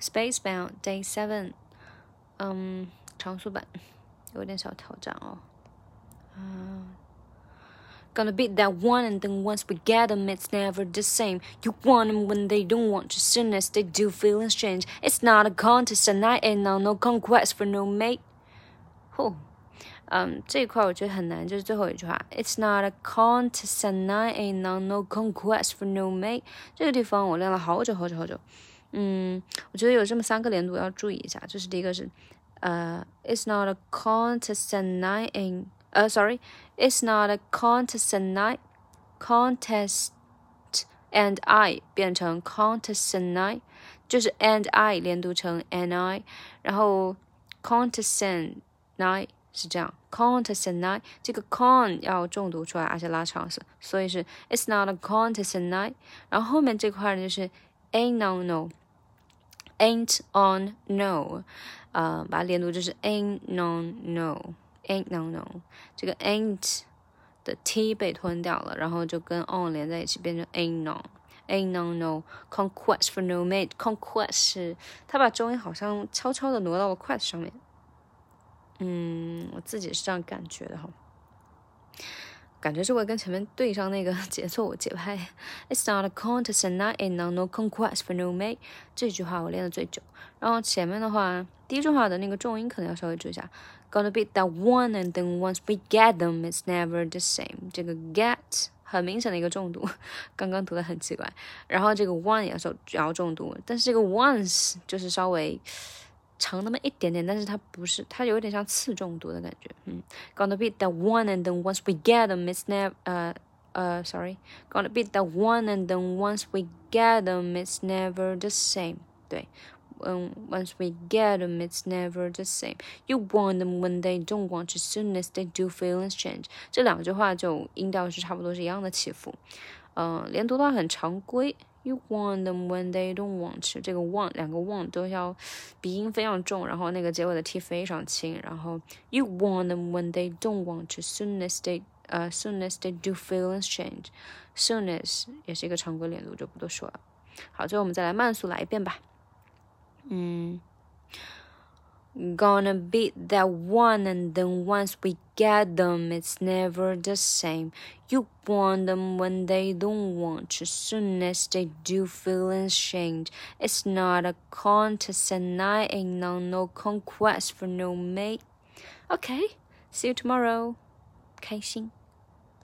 Spacebound Day Seven，嗯，长速版有点小挑战哦。嗯。Gonna beat that one, and then once we get them, it's never the same. You want them when they don't want you, soon as they do, feelings change. It's not a contest, and I ain't on no conquest for no mate. 呼，嗯，这一块我觉得很难，就是最后一句话，It's not a contest, and I ain't on no conquest for no mate。这个地方我练了好久好久好久。 嗯，我觉得有这么三个连读要注意一下，就是第一个是，呃，It's not a contest, and I ain't 呃，sorry，it's not a contest and I，contest and I 变成 contest and I，就是 and I 连读成 and I，然后 contest and I 是这样，contest and I 这个 con 要重读出来，而且拉长声，所以是 it's not a contest and I，然后后面这块呢就是 ain't no Ain't on no，呃，把它连读就是 ain't no no。ain't no no，这个 ain't 的 t 被吞掉了，然后就跟 on 连在一起，变成 ain't no。ain't no no conquest for no mate conquest 是他把重音好像悄悄的挪到了 quest 上面，嗯，我自己是这样感觉的哈。感觉是会跟前面对上那个节奏，节拍。It's not a contest and not a no no conquest for no mate。这句话我练的最久。然后前面的话，第一句话的那个重音可能要稍微注意一下。Gonna beat that one and then once we get them, it's never the same。这个 get 很明显的一个重读，刚刚读的很奇怪。然后这个 one 也是要重读，但是这个 once 就是稍微。长那么一点点，但是它不是，它有点像次重读的感觉。嗯，gonna be that one and then once we get them, it's never 呃呃，sorry，gonna be that one and then once we get them, it's never the same。对， 嗯，once we get them, it's never the same. You want them when they don't want you, soon as they do, feelings change。这两句话就音调是差不多是一样的起伏。嗯，连读的话很常规。You want them when they don't want you。这个 want 两个 want 都要鼻音非常重，然后那个结尾的 t 非常轻。然后 You want them when they don't want you. Soon as they 呃 soon as they do feelings change. Soon as 也是一个常规连读，就不多说了。好，最后我们再来慢速来一遍吧。 Mm. Gonna beat that one, and then once we get them, it's never the same. You want them when they don't want you. Soon as they do, feeling ashamed. It's not a contest, and I ain't on no conquest for no mate. Okay, see you tomorrow.